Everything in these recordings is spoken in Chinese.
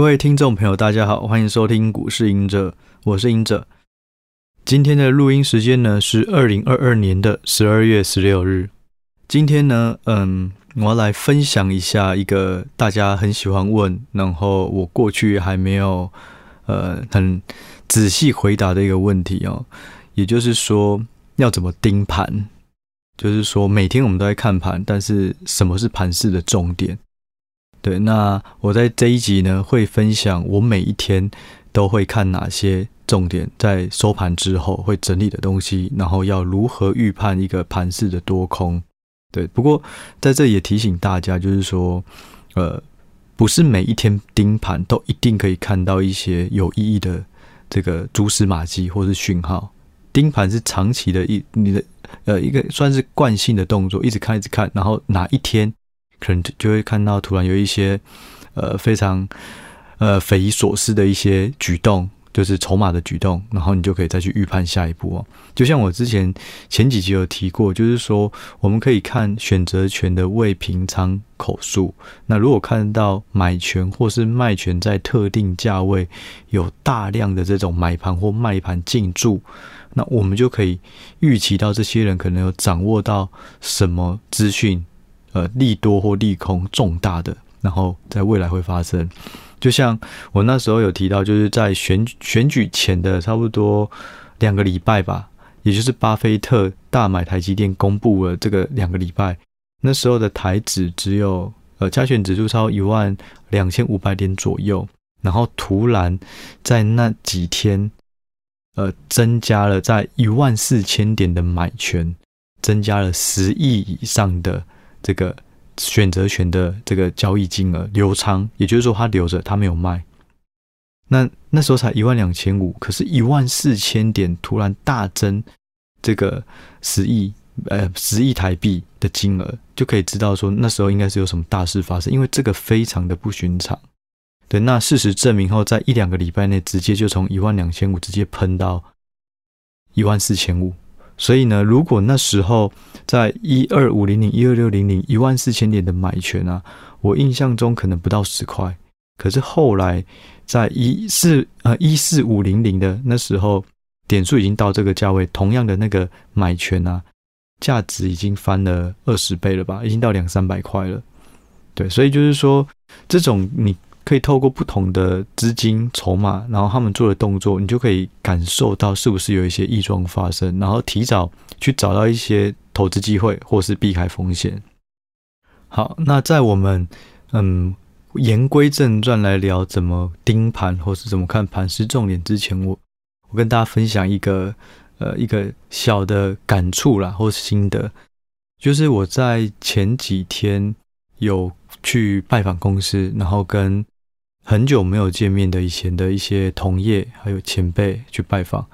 各位听众朋友，大家好，欢迎收听股市赢者，我是赢者。今天的录音时间呢是二零二二年的十二月十六日。今天呢，嗯，我要来分享一下一个大家很喜欢问，然后我过去还没有呃很仔细回答的一个问题哦，也就是说要怎么盯盘？就是说每天我们都在看盘，但是什么是盘势的重点？对，那我在这一集呢，会分享我每一天都会看哪些重点，在收盘之后会整理的东西，然后要如何预判一个盘势的多空。对，不过在这也提醒大家，就是说，呃，不是每一天盯盘都一定可以看到一些有意义的这个蛛丝马迹或是讯号。盯盘是长期的一你的呃一个算是惯性的动作，一直看一直看，然后哪一天。可能就会看到突然有一些，呃，非常呃匪夷所思的一些举动，就是筹码的举动，然后你就可以再去预判下一步哦。就像我之前前几集有提过，就是说我们可以看选择权的未平仓口数，那如果看到买权或是卖权在特定价位有大量的这种买盘或卖盘进驻，那我们就可以预期到这些人可能有掌握到什么资讯。呃，利多或利空重大的，然后在未来会发生。就像我那时候有提到，就是在选选举前的差不多两个礼拜吧，也就是巴菲特大买台积电公布了这个两个礼拜，那时候的台指只有呃加权指数超一万两千五百点左右，然后突然在那几天，呃，增加了在一万四千点的买权，增加了十亿以上的。这个选择权的这个交易金额留仓，也就是说他留着，他没有卖。那那时候才一万两千五，可是一万四千点突然大增，这个十亿呃十亿台币的金额，就可以知道说那时候应该是有什么大事发生，因为这个非常的不寻常。对，那事实证明后，在一两个礼拜内，直接就从一万两千五直接喷到一万四千五。所以呢，如果那时候在一二五零零、一二六零零、一万四千点的买权啊，我印象中可能不到十块。可是后来在一四呃一四五零零的那时候，点数已经到这个价位，同样的那个买权啊，价值已经翻了二十倍了吧，已经到两三百块了。对，所以就是说，这种你。可以透过不同的资金筹码，然后他们做的动作，你就可以感受到是不是有一些异状发生，然后提早去找到一些投资机会，或是避开风险。好，那在我们嗯言归正传来聊怎么盯盘或是怎么看盘是重点之前，我我跟大家分享一个呃一个小的感触啦，或是心得，就是我在前几天有去拜访公司，然后跟很久没有见面的以前的一些同业还有前辈去拜访，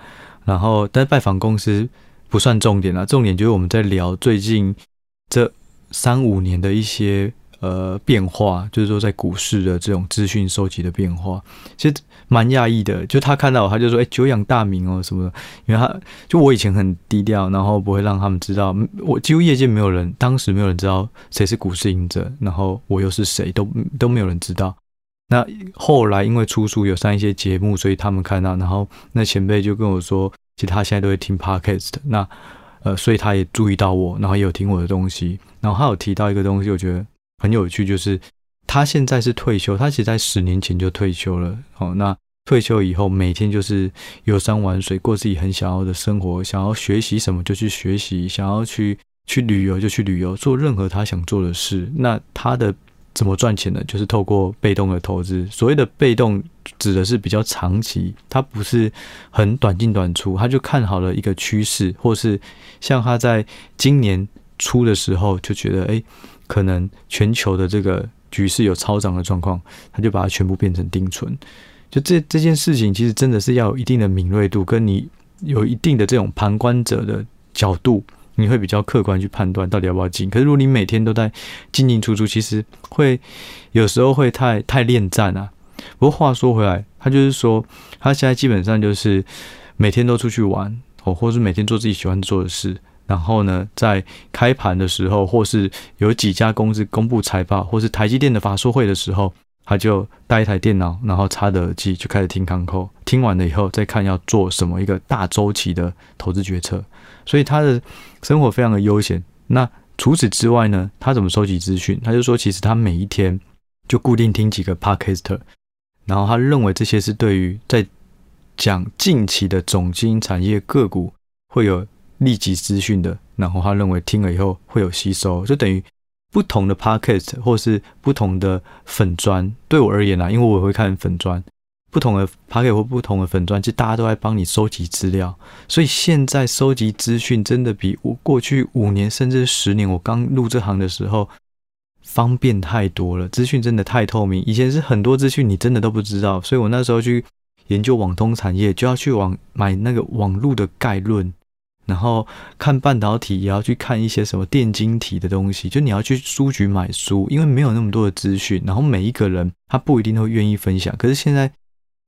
然后但拜访公司不算重点啦，重点就是我们在聊最近这三五年的一些呃变化，就是说在股市的这种资讯收集的变化，其实蛮讶异的。就他看到他就说：“哎，久仰大名哦什么的。”因为他就我以前很低调，然后不会让他们知道，我几乎业界没有人，当时没有人知道谁是股市赢者，然后我又是谁，都都没有人知道。那后来因为出书有上一些节目，所以他们看到，然后那前辈就跟我说，其实他现在都会听 Podcast，那呃，所以他也注意到我，然后也有听我的东西，然后他有提到一个东西，我觉得很有趣，就是他现在是退休，他其实在十年前就退休了，哦，那退休以后每天就是游山玩水，过自己很想要的生活，想要学习什么就去学习，想要去去旅游就去旅游，做任何他想做的事，那他的。怎么赚钱呢？就是透过被动的投资。所谓的被动，指的是比较长期，它不是很短进短出。他就看好了一个趋势，或是像他在今年初的时候就觉得，诶，可能全球的这个局势有超涨的状况，他就把它全部变成定存。就这这件事情，其实真的是要有一定的敏锐度，跟你有一定的这种旁观者的角度。你会比较客观去判断到底要不要进，可是如果你每天都在进进出出，其实会有时候会太太恋战啊。不过话说回来，他就是说他现在基本上就是每天都出去玩哦，或是每天做自己喜欢做的事。然后呢，在开盘的时候，或是有几家公司公布财报，或是台积电的法说会的时候，他就带一台电脑，然后插着耳机就开始听康扣，听完了以后再看要做什么一个大周期的投资决策，所以他的生活非常的悠闲。那除此之外呢，他怎么收集资讯？他就说，其实他每一天就固定听几个 Podcast，然后他认为这些是对于在讲近期的总经营产业个股会有立即资讯的，然后他认为听了以后会有吸收，就等于不同的 Podcast 或是不同的粉砖，对我而言啊，因为我会看粉砖。不同的爬给或不同的粉钻，其实大家都在帮你收集资料，所以现在收集资讯真的比我过去五年甚至十年我刚入这行的时候方便太多了。资讯真的太透明，以前是很多资讯你真的都不知道，所以我那时候去研究网通产业，就要去网买那个网络的概论，然后看半导体也要去看一些什么电晶体的东西，就你要去书局买书，因为没有那么多的资讯，然后每一个人他不一定都愿意分享，可是现在。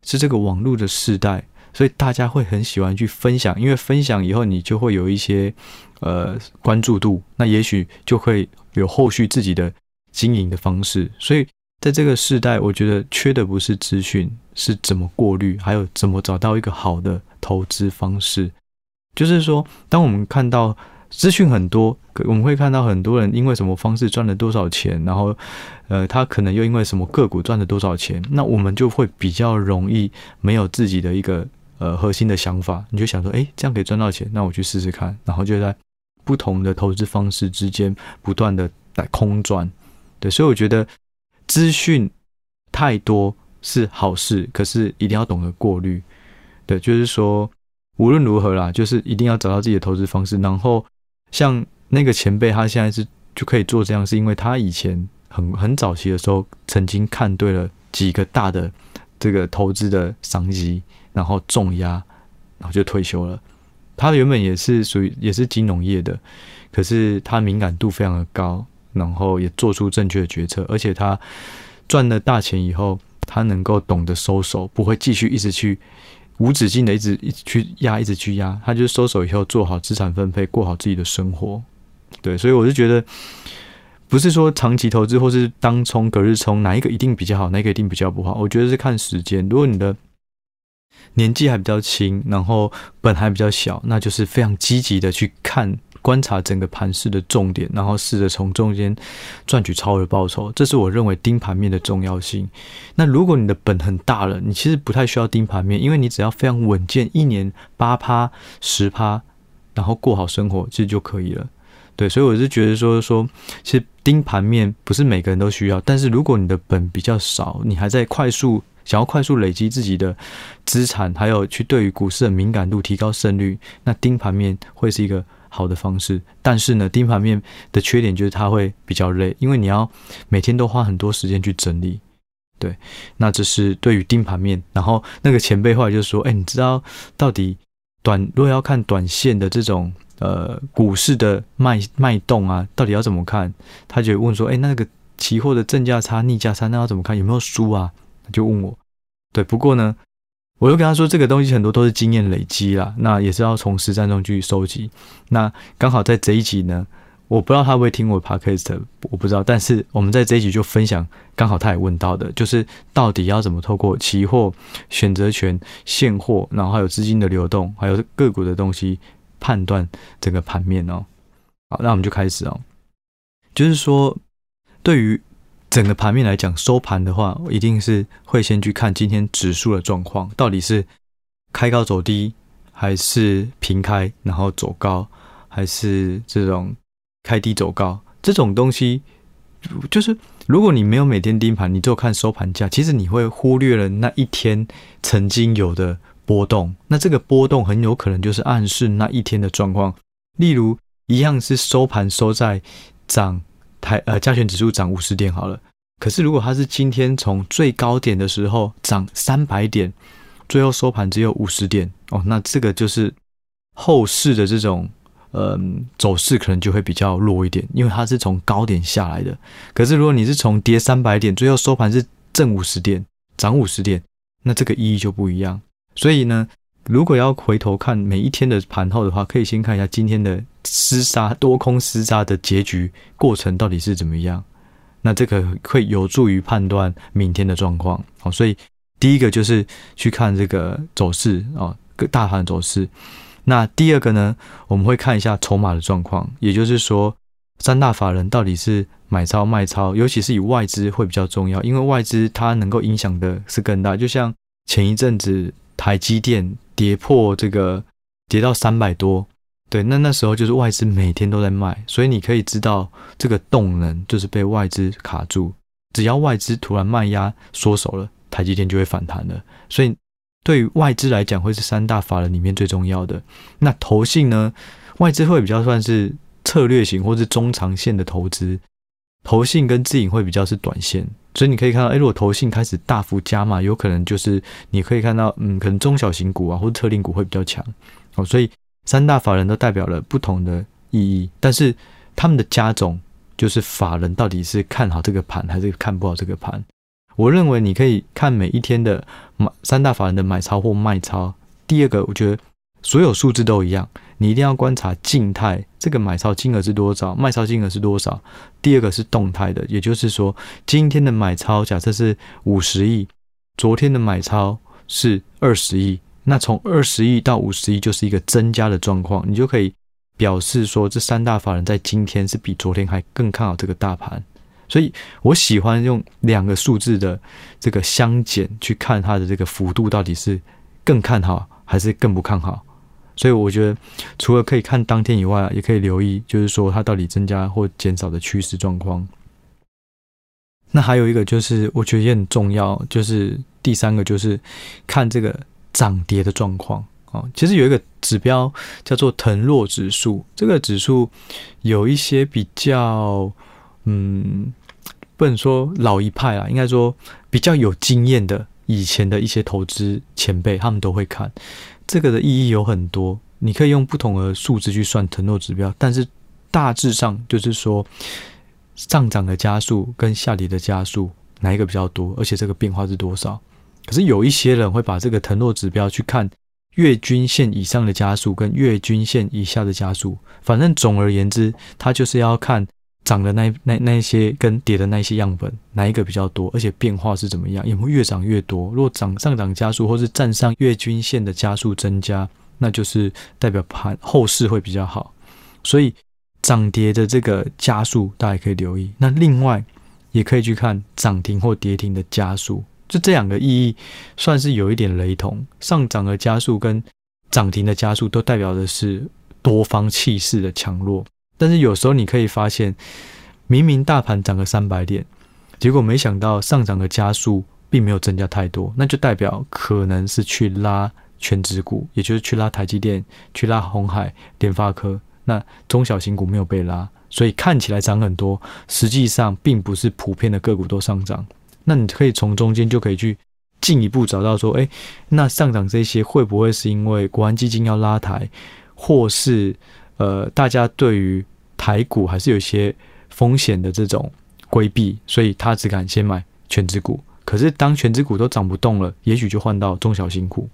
是这个网络的时代，所以大家会很喜欢去分享，因为分享以后你就会有一些呃关注度，那也许就会有后续自己的经营的方式。所以在这个时代，我觉得缺的不是资讯，是怎么过滤，还有怎么找到一个好的投资方式。就是说，当我们看到。资讯很多，我们会看到很多人因为什么方式赚了多少钱，然后，呃，他可能又因为什么个股赚了多少钱，那我们就会比较容易没有自己的一个呃核心的想法，你就想说，诶，这样可以赚到钱，那我去试试看，然后就在不同的投资方式之间不断的来空转，对，所以我觉得资讯太多是好事，可是一定要懂得过滤，对，就是说无论如何啦，就是一定要找到自己的投资方式，然后。像那个前辈，他现在是就可以做这样，是因为他以前很很早期的时候，曾经看对了几个大的这个投资的商机，然后重压，然后就退休了。他原本也是属于也是金融业的，可是他敏感度非常的高，然后也做出正确的决策，而且他赚了大钱以后，他能够懂得收手，不会继续一直去。无止境的一直一直去压，一直去压，他就收手以后做好资产分配，过好自己的生活。对，所以我是觉得，不是说长期投资或是当冲、隔日冲哪一个一定比较好，哪一个一定比较不好。我觉得是看时间。如果你的年纪还比较轻，然后本还比较小，那就是非常积极的去看。观察整个盘势的重点，然后试着从中间赚取超额报酬，这是我认为盯盘面的重要性。那如果你的本很大了，你其实不太需要盯盘面，因为你只要非常稳健，一年八趴、十趴，然后过好生活，其实就可以了。对，所以我是觉得说说，其实盯盘面不是每个人都需要，但是如果你的本比较少，你还在快速想要快速累积自己的资产，还有去对于股市的敏感度提高胜率，那盯盘面会是一个。好的方式，但是呢，盯盘面的缺点就是它会比较累，因为你要每天都花很多时间去整理。对，那这是对于盯盘面。然后那个前辈后来就说：“哎，你知道到底短如果要看短线的这种呃股市的脉脉动啊，到底要怎么看？”他就问说：“哎，那个期货的正价差、逆价差，那要怎么看？有没有输啊？”他就问我。对，不过呢。我就跟他说，这个东西很多都是经验累积啦，那也是要从实战中去收集。那刚好在这一集呢，我不知道他会不会听我 podcast，我不知道。但是我们在这一集就分享，刚好他也问到的，就是到底要怎么透过期货、选择权、现货，然后还有资金的流动，还有个股的东西判断整个盘面哦。好，那我们就开始哦，就是说对于。整个盘面来讲，收盘的话，我一定是会先去看今天指数的状况，到底是开高走低，还是平开然后走高，还是这种开低走高？这种东西，就是如果你没有每天盯盘，你就看收盘价，其实你会忽略了那一天曾经有的波动。那这个波动很有可能就是暗示那一天的状况。例如，一样是收盘收在涨。台呃，加权指数涨五十点好了，可是如果它是今天从最高点的时候涨三百点，最后收盘只有五十点哦，那这个就是后市的这种呃走势可能就会比较弱一点，因为它是从高点下来的。可是如果你是从跌三百点，最后收盘是正五十点，涨五十点，那这个意义就不一样。所以呢，如果要回头看每一天的盘后的话，可以先看一下今天的厮杀多空厮杀的结局过程到底是怎么样。那这个会有助于判断明天的状况。好，所以第一个就是去看这个走势啊，各大盘走势。那第二个呢，我们会看一下筹码的状况，也就是说，三大法人到底是买超卖超，尤其是以外资会比较重要，因为外资它能够影响的是更大。就像前一阵子台积电跌破这个跌到三百多，对，那那时候就是外资每天都在卖，所以你可以知道这个动能就是被外资卡住，只要外资突然卖压缩手了，台积电就会反弹了，所以。对于外资来讲，会是三大法人里面最重要的。那投信呢？外资会比较算是策略型或是中长线的投资，投信跟自营会比较是短线。所以你可以看到，哎，如果投信开始大幅加码，有可能就是你可以看到，嗯，可能中小型股啊或者特定股会比较强。哦，所以三大法人都代表了不同的意义，但是他们的加总就是法人到底是看好这个盘还是看不好这个盘。我认为你可以看每一天的买三大法人的买超或卖超。第二个，我觉得所有数字都一样，你一定要观察静态，这个买超金额是多少，卖超金额是多少。第二个是动态的，也就是说，今天的买超假设是五十亿，昨天的买超是二十亿，那从二十亿到五十亿就是一个增加的状况，你就可以表示说，这三大法人在今天是比昨天还更看好这个大盘。所以我喜欢用两个数字的这个相减去看它的这个幅度到底是更看好还是更不看好。所以我觉得除了可以看当天以外，也可以留意，就是说它到底增加或减少的趋势状况。那还有一个就是我觉得也很重要，就是第三个就是看这个涨跌的状况啊。其实有一个指标叫做腾落指数，这个指数有一些比较。嗯，不能说老一派啊，应该说比较有经验的以前的一些投资前辈，他们都会看这个的意义有很多。你可以用不同的数字去算腾落指标，但是大致上就是说上涨的加速跟下跌的加速哪一个比较多，而且这个变化是多少？可是有一些人会把这个腾落指标去看月均线以上的加速跟月均线以下的加速，反正总而言之，他就是要看。涨的那那那些跟跌的那些样本，哪一个比较多？而且变化是怎么样？有没有越涨越多？如果涨上涨加速，或是站上月均线的加速增加，那就是代表盘后市会比较好。所以涨跌的这个加速，大家可以留意。那另外也可以去看涨停或跌停的加速，就这两个意义算是有一点雷同。上涨的加速跟涨停的加速，都代表的是多方气势的强弱。但是有时候你可以发现，明明大盘涨了三百点，结果没想到上涨的加速并没有增加太多，那就代表可能是去拉权值股，也就是去拉台积电、去拉红海、联发科，那中小型股没有被拉，所以看起来涨很多，实际上并不是普遍的个股都上涨。那你可以从中间就可以去进一步找到说，哎，那上涨这些会不会是因为国安基金要拉台，或是？呃，大家对于台股还是有一些风险的这种规避，所以他只敢先买全值股。可是当全值股都涨不动了，也许就换到中小型股。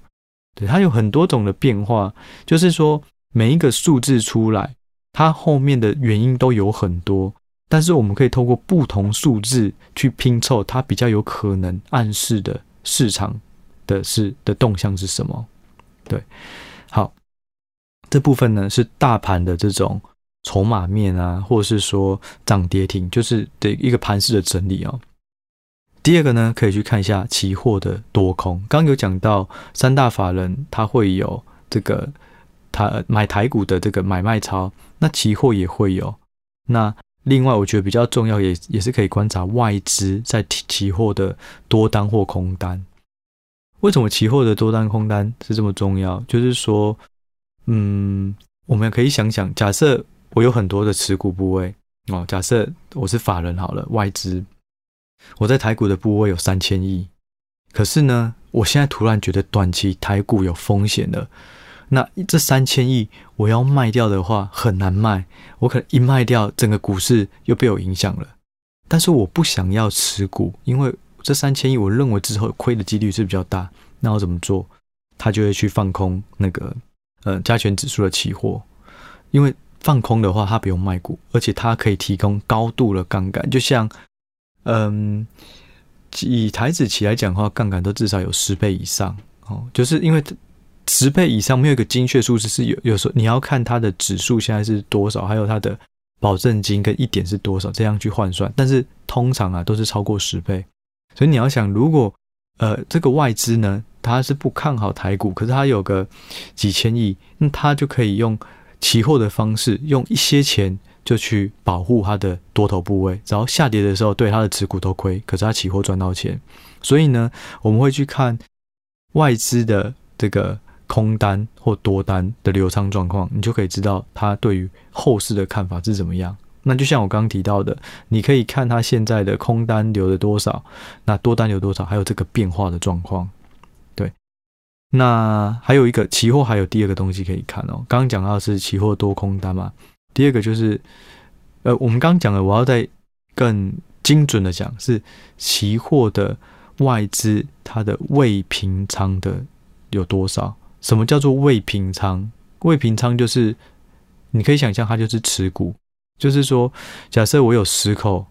对，它有很多种的变化，就是说每一个数字出来，它后面的原因都有很多。但是我们可以透过不同数字去拼凑，它比较有可能暗示的市场的是的动向是什么？对，好。这部分呢是大盘的这种筹码面啊，或者是说涨跌停，就是的一个盘势的整理哦。第二个呢，可以去看一下期货的多空。刚有讲到三大法人，他会有这个他买台股的这个买卖超，那期货也会有。那另外，我觉得比较重要也也是可以观察外资在期货的多单或空单。为什么期货的多单空单是这么重要？就是说。嗯，我们可以想想，假设我有很多的持股部位哦，假设我是法人好了，外资，我在台股的部位有三千亿，可是呢，我现在突然觉得短期台股有风险了，那这三千亿我要卖掉的话很难卖，我可能一卖掉，整个股市又被我影响了，但是我不想要持股，因为这三千亿我认为之后亏的几率是比较大，那我怎么做？他就会去放空那个。呃，加权指数的期货，因为放空的话，它不用卖股，而且它可以提供高度的杠杆。就像嗯，以台指期来讲的话，杠杆都至少有十倍以上哦，就是因为十倍以上没有一个精确数字，是有有时候你要看它的指数现在是多少，还有它的保证金跟一点是多少，这样去换算。但是通常啊都是超过十倍，所以你要想，如果呃这个外资呢，它是不看好台股，可是它有个几千亿，那它就可以用期货的方式，用一些钱。就去保护它的多头部位，然后下跌的时候，对它的持股都亏，可是它期货赚到钱。所以呢，我们会去看外资的这个空单或多单的流仓状况，你就可以知道它对于后市的看法是怎么样。那就像我刚刚提到的，你可以看它现在的空单留了多少，那多单留多少，还有这个变化的状况。对，那还有一个期货，还有第二个东西可以看哦。刚刚讲到是期货多空单嘛。第二个就是，呃，我们刚刚讲的，我要再更精准的讲，是期货的外资它的未平仓的有多少？什么叫做未平仓？未平仓就是你可以想象，它就是持股，就是说，假设我有十口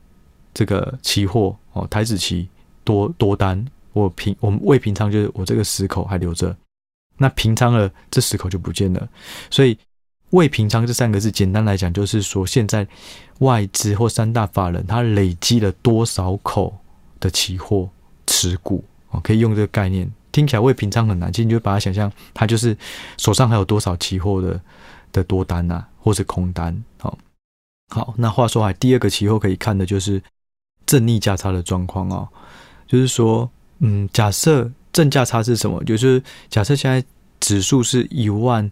这个期货哦，台指期多多单，我平我们未平仓就是我这个十口还留着，那平仓了这十口就不见了，所以。未平仓这三个字，简单来讲就是说，现在外资或三大法人他累积了多少口的期货持股哦，可以用这个概念，听起来未平仓很难，其实你就把它想象，它就是手上还有多少期货的的多单啊，或是空单。好，好，那话说回来，第二个期货可以看的就是正逆价差的状况哦，就是说，嗯，假设正价差是什么？就是假设现在指数是一万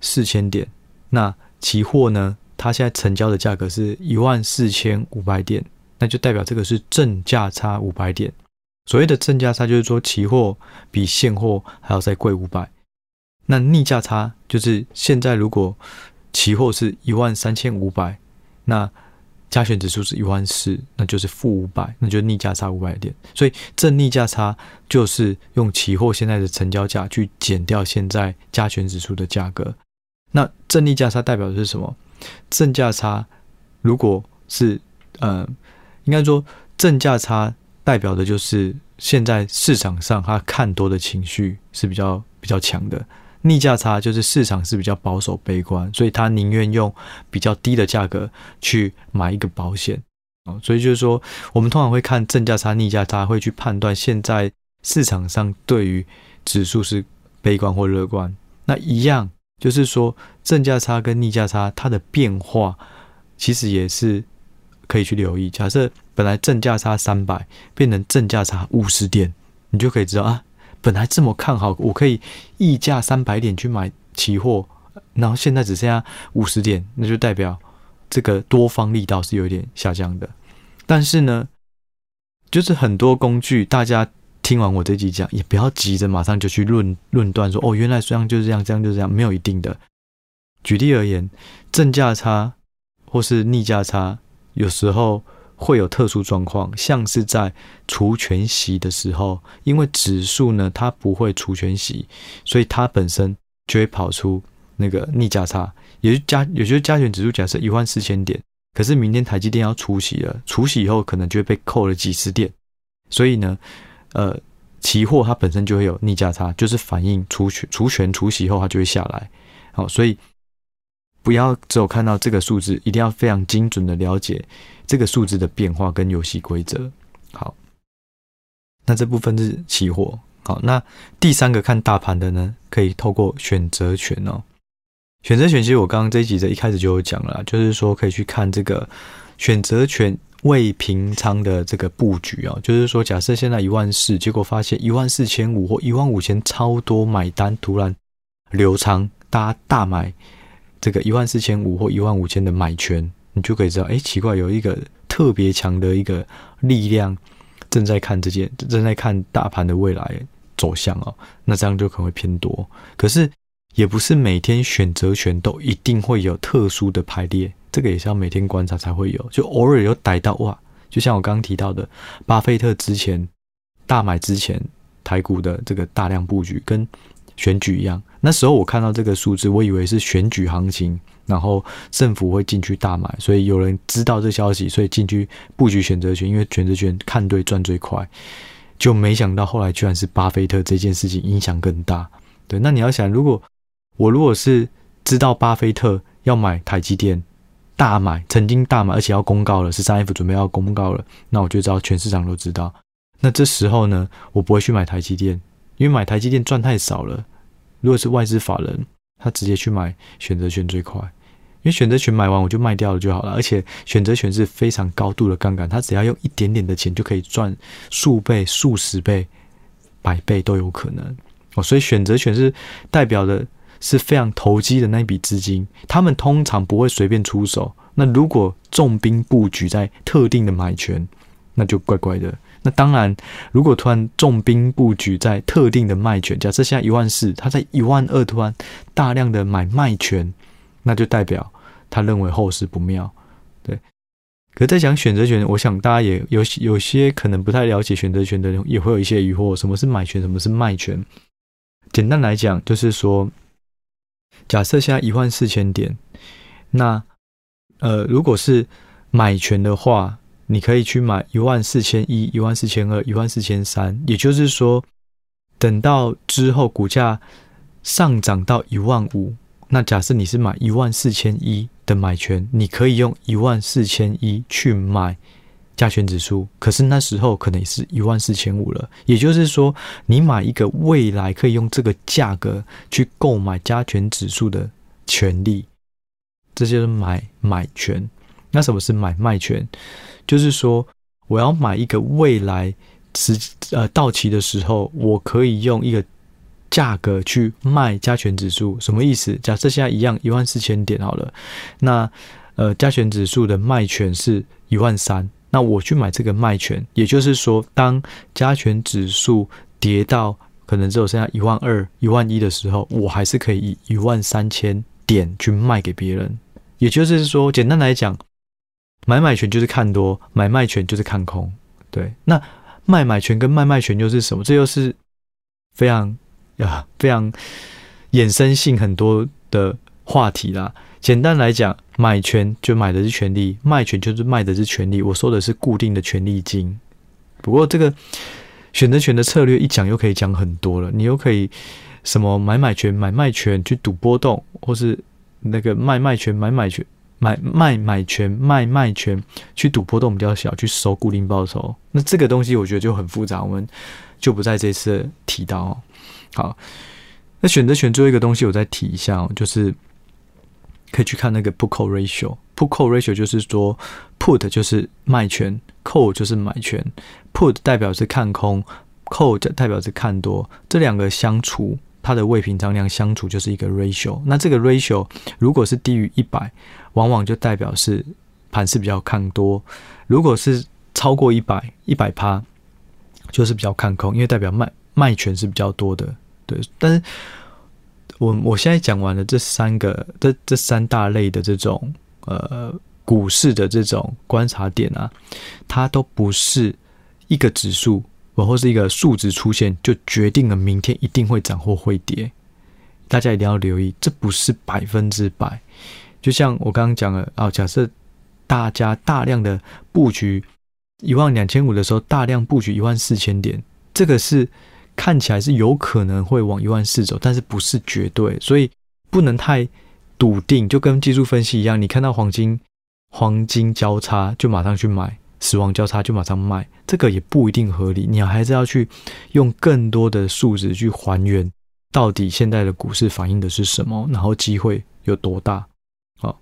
四千点。那期货呢？它现在成交的价格是一万四千五百点，那就代表这个是正价差五百点。所谓的正价差，就是说期货比现货还要再贵五百。那逆价差就是现在如果期货是一万三千五百，那加权指数是一万四，那就是负五百，那就逆价差五百点。所以正逆价差就是用期货现在的成交价去减掉现在加权指数的价格。那正逆价差代表的是什么？正价差如果是呃，应该说正价差代表的就是现在市场上他看多的情绪是比较比较强的，逆价差就是市场是比较保守悲观，所以他宁愿用比较低的价格去买一个保险哦。所以就是说，我们通常会看正价差、逆价差，会去判断现在市场上对于指数是悲观或乐观。那一样。就是说，正价差跟逆价差它的变化，其实也是可以去留意。假设本来正价差三百，变成正价差五十点，你就可以知道啊，本来这么看好，我可以溢价三百点去买期货，然后现在只剩下五十点，那就代表这个多方力道是有点下降的。但是呢，就是很多工具，大家。听完我这集讲，也不要急着马上就去论论断说哦，原来这样就是这样，这样就是这样，没有一定的。举例而言，正价差或是逆价差，有时候会有特殊状况，像是在除权息的时候，因为指数呢它不会除权息，所以它本身就会跑出那个逆价差，也就加，也就是加权指数假设一万四千点，可是明天台积电要除息了，除息以后可能就会被扣了几十点，所以呢。呃，期货它本身就会有逆价差，就是反映除权、除权、除息后它就会下来。好，所以不要只有看到这个数字，一定要非常精准的了解这个数字的变化跟游戏规则。好，那这部分是期货。好，那第三个看大盘的呢，可以透过选择权哦。选择权其实我刚刚这一集的一开始就有讲了，就是说可以去看这个选择权。未平仓的这个布局啊，就是说，假设现在一万四，结果发现一万四千五或一万五千超多买单，突然流仓，大家大买这个一万四千五或一万五千的买权，你就可以知道，哎，奇怪，有一个特别强的一个力量正在看这件，正在看大盘的未来走向哦，那这样就可能会偏多。可是也不是每天选择权都一定会有特殊的排列。这个也是要每天观察才会有，就偶尔有逮到哇，就像我刚刚提到的，巴菲特之前大买之前台股的这个大量布局，跟选举一样。那时候我看到这个数字，我以为是选举行情，然后政府会进去大买，所以有人知道这消息，所以进去布局选择权，因为选择权看对赚最快。就没想到后来居然是巴菲特这件事情影响更大。对，那你要想，如果我如果是知道巴菲特要买台积电，大买，曾经大买，而且要公告了，十三 F 准备要公告了，那我就知道全市场都知道。那这时候呢，我不会去买台积电，因为买台积电赚太少了。如果是外资法人，他直接去买选择权最快，因为选择权买完我就卖掉了就好了。而且选择权是非常高度的杠杆，他只要用一点点的钱就可以赚数倍、数十倍、百倍都有可能哦。所以选择权是代表的是非常投机的那一笔资金，他们通常不会随便出手。那如果重兵布局在特定的买权，那就怪怪的。那当然，如果突然重兵布局在特定的卖权，假设现在一万四，他在一万二突然大量的买卖权，那就代表他认为后市不妙。对，可是在讲选择权，我想大家也有有些可能不太了解选择权的人，也会有一些疑惑：什么是买权，什么是卖权？简单来讲，就是说，假设现在一万四千点，那呃，如果是买权的话。你可以去买一万四千一、一万四千二、一万四千三，也就是说，等到之后股价上涨到一万五，那假设你是买一万四千一的买权，你可以用一万四千一去买加权指数，可是那时候可能也是一万四千五了。也就是说，你买一个未来可以用这个价格去购买加权指数的权利，这就是买买权。那什么是买卖权？就是说，我要买一个未来时呃到期的时候，我可以用一个价格去卖加权指数，什么意思？假设现在一样一万四千点好了，那呃加权指数的卖权是一万三，那我去买这个卖权，也就是说，当加权指数跌到可能只有剩下一万二、一万一的时候，我还是可以以一万三千点去卖给别人。也就是说，简单来讲。买买权就是看多，买卖权就是看空。对，那卖买权跟卖卖权又是什么？这又是非常啊非常衍生性很多的话题啦。简单来讲，买权就买的是权利，卖权就是卖的是权利。我说的是固定的权利金。不过这个选择权的策略一讲又可以讲很多了。你又可以什么买买权、买卖权去赌波动，或是那个卖卖权、买买权。买卖买权卖卖权去赌波动比较小，去收固定报酬，那这个东西我觉得就很复杂，我们就不在这次提到哦。好，那选择权最后一个东西我再提一下哦，就是可以去看那个 put call ratio。put call ratio 就是说 put 就是卖权，call 就是买权。put 代表是看空，call 代表是看多，这两个相除。它的未平仓量相除就是一个 ratio，那这个 ratio 如果是低于一百，往往就代表是盘势比较看多；如果是超过一百，一百趴，就是比较看空，因为代表卖卖权是比较多的。对，但是我我现在讲完了这三个这这三大类的这种呃股市的这种观察点啊，它都不是一个指数。或是一个数值出现，就决定了明天一定会涨或会跌。大家一定要留意，这不是百分之百。就像我刚刚讲了啊，假设大家大量的布局一万两千五的时候，大量布局一万四千点，这个是看起来是有可能会往一万四走，但是不是绝对，所以不能太笃定。就跟技术分析一样，你看到黄金黄金交叉就马上去买。死亡交叉就马上卖，这个也不一定合理。你还是要去用更多的数值去还原，到底现在的股市反映的是什么，然后机会有多大？好，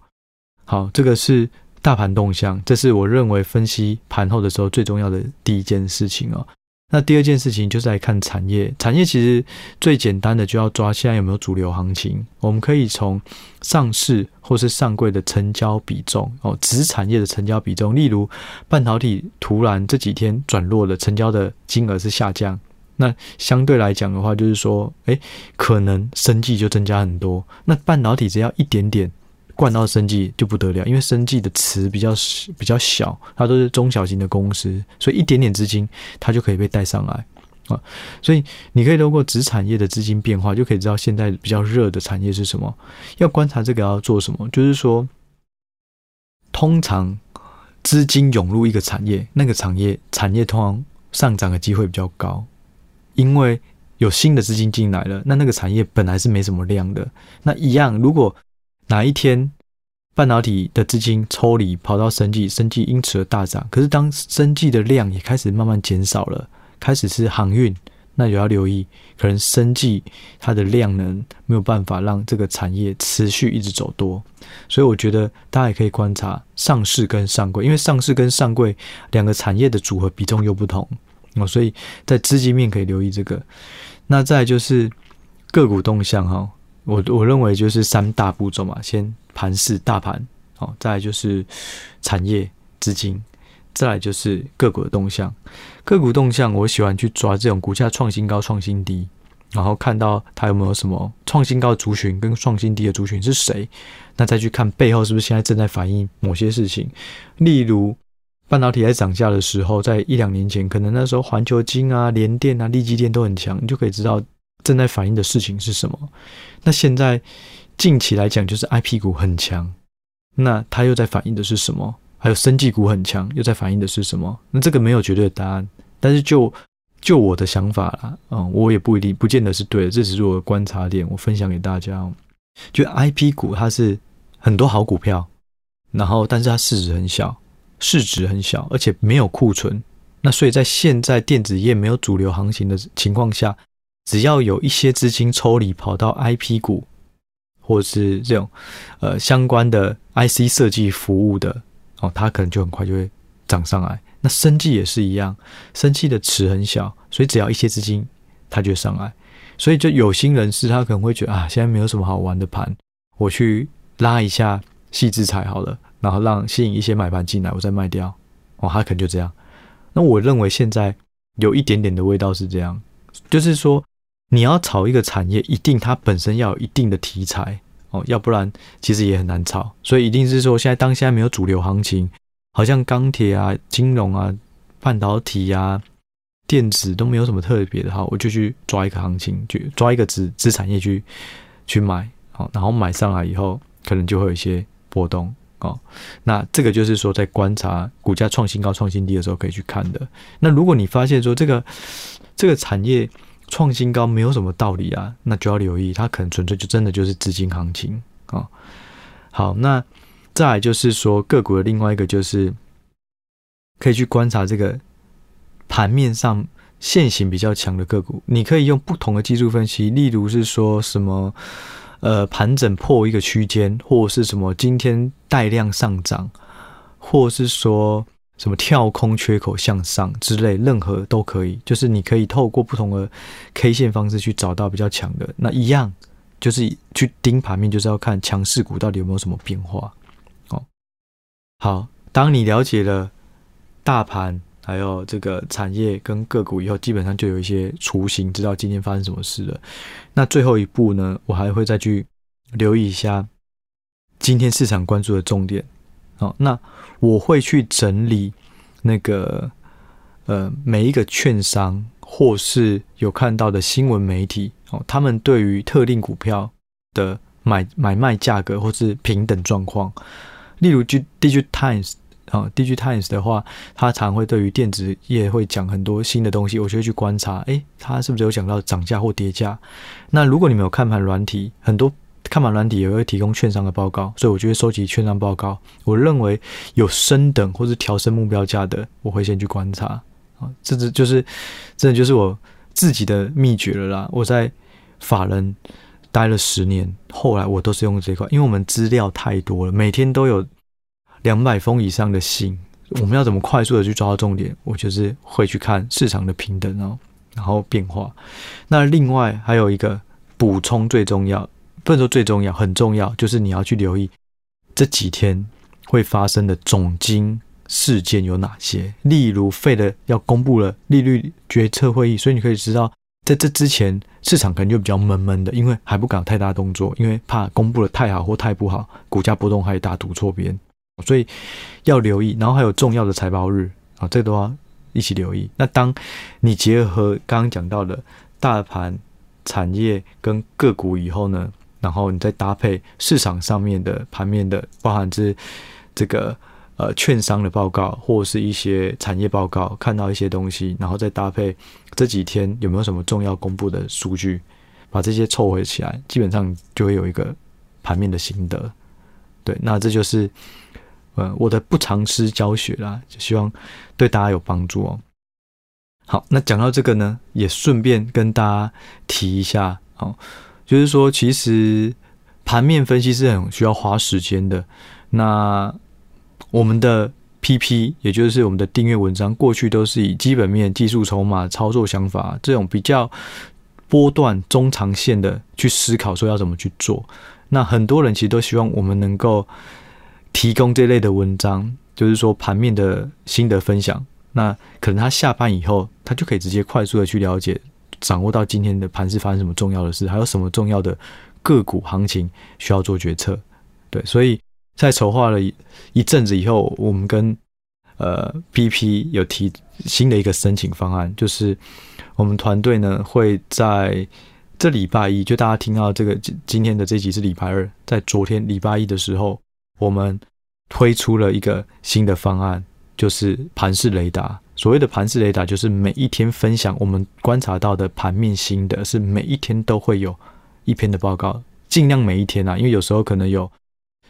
好，这个是大盘动向，这是我认为分析盘后的时候最重要的第一件事情哦。那第二件事情就是来看产业，产业其实最简单的就要抓现在有没有主流行情。我们可以从上市或是上柜的成交比重哦，子产业的成交比重，例如半导体突然这几天转弱了，成交的金额是下降，那相对来讲的话，就是说，诶，可能生计就增加很多。那半导体只要一点点。灌到生计就不得了，因为生计的池比较比较小，它都是中小型的公司，所以一点点资金它就可以被带上来。啊。所以你可以透过子产业的资金变化，就可以知道现在比较热的产业是什么。要观察这个要做什么，就是说，通常资金涌入一个产业，那个产业产业通常上涨的机会比较高，因为有新的资金进来了。那那个产业本来是没什么量的，那一样，如果哪一天，半导体的资金抽离，跑到生技，生技因此而大涨。可是当生技的量也开始慢慢减少了，开始是航运，那也要留意，可能生技它的量能没有办法让这个产业持续一直走多。所以我觉得大家也可以观察上市跟上柜，因为上市跟上柜两个产业的组合比重又不同哦，所以在资金面可以留意这个。那再就是个股动向哈。我我认为就是三大步骤嘛，先盘势大盘，好，再来就是产业资金，再来就是个股的动向。个股动向，我喜欢去抓这种股价创新高、创新低，然后看到它有没有什么创新高的族群跟创新低的族群是谁，那再去看背后是不是现在正在反映某些事情。例如半导体在涨价的时候，在一两年前，可能那时候环球晶啊、联电啊、力积电都很强，你就可以知道。正在反映的事情是什么？那现在近期来讲，就是 IP 股很强，那它又在反映的是什么？还有生技股很强，又在反映的是什么？那这个没有绝对的答案，但是就就我的想法啦，嗯，我也不一定不见得是对的，这只是我的观察点，我分享给大家。就 IP 股它是很多好股票，然后但是它市值很小，市值很小，而且没有库存，那所以在现在电子业没有主流行情的情况下。只要有一些资金抽离跑到 IP 股，或者是这种呃相关的 IC 设计服务的哦，它可能就很快就会涨上来。那生技也是一样，生技的池很小，所以只要一些资金，它就上来。所以就有心人士他可能会觉得啊，现在没有什么好玩的盘，我去拉一下矽智财好了，然后让吸引一些买盘进来，我再卖掉哦，他可能就这样。那我认为现在有一点点的味道是这样，就是说。你要炒一个产业，一定它本身要有一定的题材哦，要不然其实也很难炒。所以一定是说，现在当下没有主流行情，好像钢铁啊、金融啊、半导体啊、电子都没有什么特别的哈，我就去抓一个行情，去抓一个子子产业去去买，好，然后买上来以后，可能就会有一些波动哦。那这个就是说，在观察股价创新高、创新低的时候可以去看的。那如果你发现说这个这个产业，创新高没有什么道理啊，那就要留意，它可能纯粹就真的就是资金行情啊、哦。好，那再来就是说个股的另外一个就是可以去观察这个盘面上线型比较强的个股，你可以用不同的技术分析，例如是说什么呃盘整破一个区间，或是什么今天带量上涨，或是说。什么跳空缺口向上之类，任何都可以。就是你可以透过不同的 K 线方式去找到比较强的。那一样就是去盯盘面，就是要看强势股到底有没有什么变化。哦，好，当你了解了大盘还有这个产业跟个股以后，基本上就有一些雏形，知道今天发生什么事了。那最后一步呢，我还会再去留意一下今天市场关注的重点。好，那我会去整理那个呃每一个券商或是有看到的新闻媒体哦，他们对于特定股票的买买卖价格或是平等状况，例如 DigiTimes 啊，DigiTimes 的话，他常会对于电子业会讲很多新的东西，我就会去观察，诶，他是不是有讲到涨价或跌价？那如果你没有看盘软体，很多。看板软体也会提供券商的报告，所以我就会收集券商报告。我认为有升等或是调升目标价的，我会先去观察。啊，这只就是真的就是我自己的秘诀了啦。我在法人待了十年，后来我都是用这块，因为我们资料太多了，每天都有两百封以上的信，我们要怎么快速的去抓到重点？我就是会去看市场的平等哦，然后变化。那另外还有一个补充最重要。不能说最重要，很重要，就是你要去留意这几天会发生的总经事件有哪些。例如费的要公布了利率决策会议，所以你可以知道，在这之前市场可能就比较闷闷的，因为还不敢有太大动作，因为怕公布了太好或太不好，股价波动还大，赌错边，所以要留意。然后还有重要的财报日啊，这都要一起留意。那当你结合刚刚讲到的大盘、产业跟个股以后呢，然后你再搭配市场上面的盘面的，包含是这个呃券商的报告或是一些产业报告，看到一些东西，然后再搭配这几天有没有什么重要公布的数据，把这些凑合起来，基本上就会有一个盘面的心得。对，那这就是呃我的不藏私教学啦，就希望对大家有帮助哦。好，那讲到这个呢，也顺便跟大家提一下，哦，就是说其实盘面分析是很需要花时间的。那我们的 PP，也就是我们的订阅文章，过去都是以基本面、技术筹码、操作想法这种比较波段、中长线的去思考，说要怎么去做。那很多人其实都希望我们能够提供这类的文章，就是说盘面的心得分享。那可能他下班以后，他就可以直接快速的去了解、掌握到今天的盘势发生什么重要的事，还有什么重要的个股行情需要做决策。对，所以在筹划了一一阵子以后，我们跟呃 PP 有提新的一个申请方案，就是我们团队呢会在。这礼拜一，就大家听到这个今今天的这集是礼拜二，在昨天礼拜一的时候，我们推出了一个新的方案，就是盘式雷达。所谓的盘式雷达，就是每一天分享我们观察到的盘面心得，是每一天都会有一篇的报告，尽量每一天啊，因为有时候可能有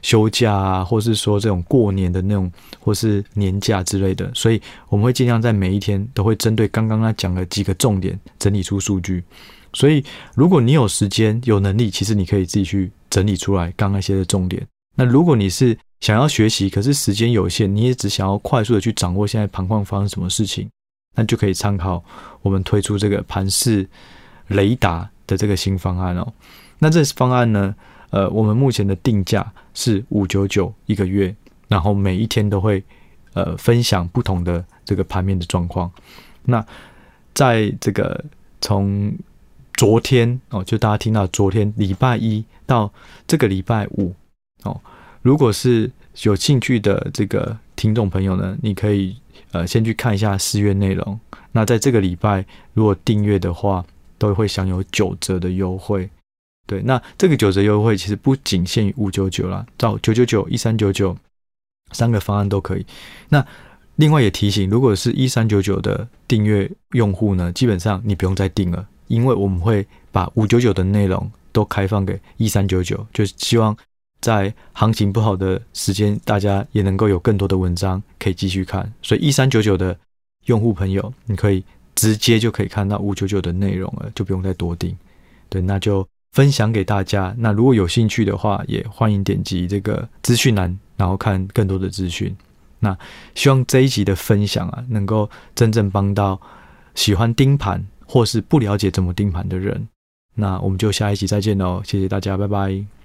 休假啊，或是说这种过年的那种，或是年假之类的，所以我们会尽量在每一天都会针对刚刚他讲的几个重点，整理出数据。所以，如果你有时间、有能力，其实你可以自己去整理出来刚刚那些的重点。那如果你是想要学习，可是时间有限，你也只想要快速的去掌握现在盘况发生什么事情，那就可以参考我们推出这个盘式雷达的这个新方案哦。那这方案呢，呃，我们目前的定价是五九九一个月，然后每一天都会呃分享不同的这个盘面的状况。那在这个从昨天哦，就大家听到昨天礼拜一到这个礼拜五哦，如果是有兴趣的这个听众朋友呢，你可以呃先去看一下四月内容。那在这个礼拜如果订阅的话，都会享有九折的优惠。对，那这个九折优惠其实不仅限于五九九啦，到九九九、一三九九三个方案都可以。那另外也提醒，如果是一三九九的订阅用户呢，基本上你不用再订了。因为我们会把五九九的内容都开放给一三九九，就是希望在行情不好的时间，大家也能够有更多的文章可以继续看。所以一三九九的用户朋友，你可以直接就可以看到五九九的内容了，就不用再多订。对，那就分享给大家。那如果有兴趣的话，也欢迎点击这个资讯栏，然后看更多的资讯。那希望这一集的分享啊，能够真正帮到喜欢盯盘。或是不了解怎么盯盘的人，那我们就下一集再见喽！谢谢大家，拜拜。